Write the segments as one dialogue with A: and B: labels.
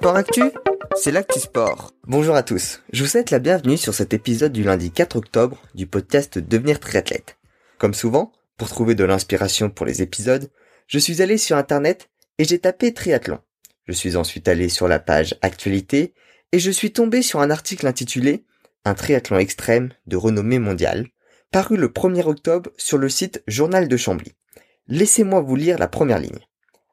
A: Sport Actu, c'est l'actu sport. Bonjour à tous, je vous souhaite la bienvenue sur cet épisode du lundi 4 octobre du podcast Devenir triathlète. Comme souvent, pour trouver de l'inspiration pour les épisodes, je suis allé sur internet et j'ai tapé triathlon. Je suis ensuite allé sur la page actualité et je suis tombé sur un article intitulé Un triathlon extrême de renommée mondiale, paru le 1er octobre sur le site Journal de Chambly. Laissez-moi vous lire la première ligne.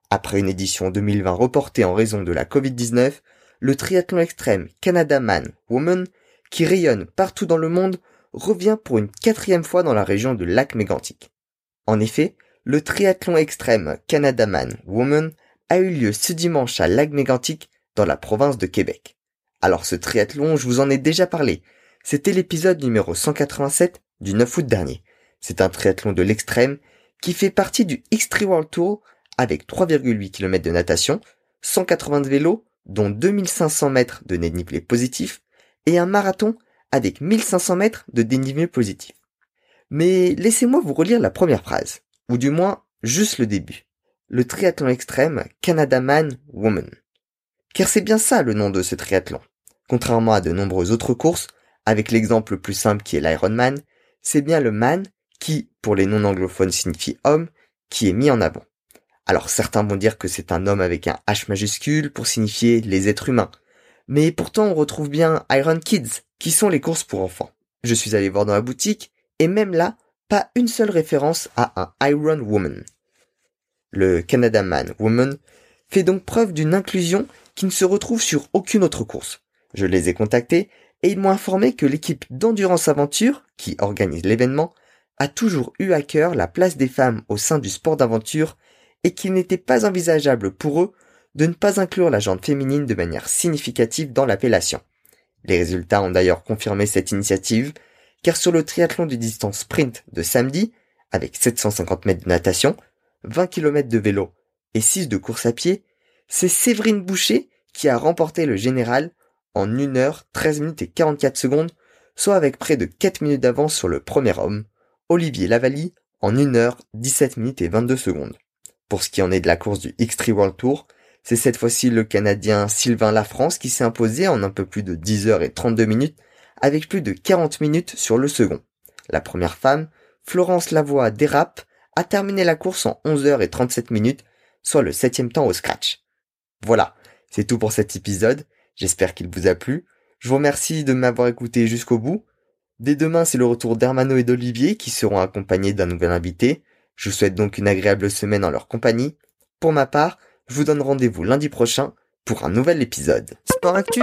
A: Après une édition 2020 reportée en raison de la Covid-19, le triathlon extrême Canada Man Woman, qui rayonne partout dans le monde, revient pour une quatrième fois dans la région de Lac Mégantic. En effet, le triathlon extrême Canada Man Woman a eu lieu ce dimanche à Lac Mégantic dans la province de Québec. Alors ce triathlon, je vous en ai déjà parlé. C'était l'épisode numéro 187 du 9 août dernier. C'est un triathlon de l'extrême qui fait partie du X3 World Tour avec 3,8 km de natation, 180 de vélo, dont 2500 mètres de dénivelé positif, et un marathon avec 1500 mètres de dénivelé positif. Mais laissez-moi vous relire la première phrase, ou du moins juste le début. Le triathlon extrême Canada Man Woman. Car c'est bien ça le nom de ce triathlon. Contrairement à de nombreuses autres courses, avec l'exemple le plus simple qui est l'Ironman, c'est bien le man qui, pour les non anglophones signifie homme, qui est mis en avant. Alors certains vont dire que c'est un homme avec un H majuscule pour signifier les êtres humains. Mais pourtant on retrouve bien Iron Kids, qui sont les courses pour enfants. Je suis allé voir dans la boutique, et même là, pas une seule référence à un Iron Woman. Le Canada Man Woman fait donc preuve d'une inclusion qui ne se retrouve sur aucune autre course. Je les ai contactés et ils m'ont informé que l'équipe d'Endurance Aventure, qui organise l'événement, a toujours eu à cœur la place des femmes au sein du sport d'aventure et qu'il n'était pas envisageable pour eux de ne pas inclure la jante féminine de manière significative dans l'appellation. Les résultats ont d'ailleurs confirmé cette initiative, car sur le triathlon de distance sprint de samedi, avec 750 mètres de natation, 20 km de vélo et 6 de course à pied, c'est Séverine Boucher qui a remporté le général en 1 heure 13 minutes et 44 secondes, soit avec près de 4 minutes d'avance sur le premier homme, Olivier Lavallie, en 1 heure 17 minutes et 22 secondes. Pour ce qui en est de la course du X3 World Tour, c'est cette fois-ci le Canadien Sylvain Lafrance qui s'est imposé en un peu plus de 10 heures et 32 minutes, avec plus de 40 minutes sur le second. La première femme, Florence Lavoie Dérape, a terminé la course en 11 heures et 37 minutes, soit le septième temps au scratch. Voilà, c'est tout pour cet épisode. J'espère qu'il vous a plu. Je vous remercie de m'avoir écouté jusqu'au bout. Dès demain, c'est le retour d'Hermano et d'Olivier qui seront accompagnés d'un nouvel invité. Je vous souhaite donc une agréable semaine en leur compagnie. Pour ma part, je vous donne rendez-vous lundi prochain pour un nouvel épisode. Sport Actu,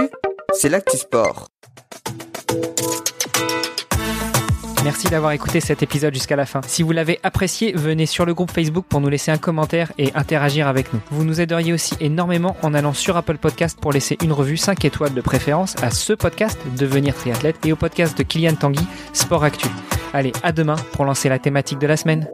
A: c'est l'actu sport.
B: Merci d'avoir écouté cet épisode jusqu'à la fin. Si vous l'avez apprécié, venez sur le groupe Facebook pour nous laisser un commentaire et interagir avec nous. Vous nous aideriez aussi énormément en allant sur Apple Podcast pour laisser une revue 5 étoiles de préférence à ce podcast Devenir triathlète et au podcast de Kylian Tanguy Sport Actu. Allez, à demain pour lancer la thématique de la semaine.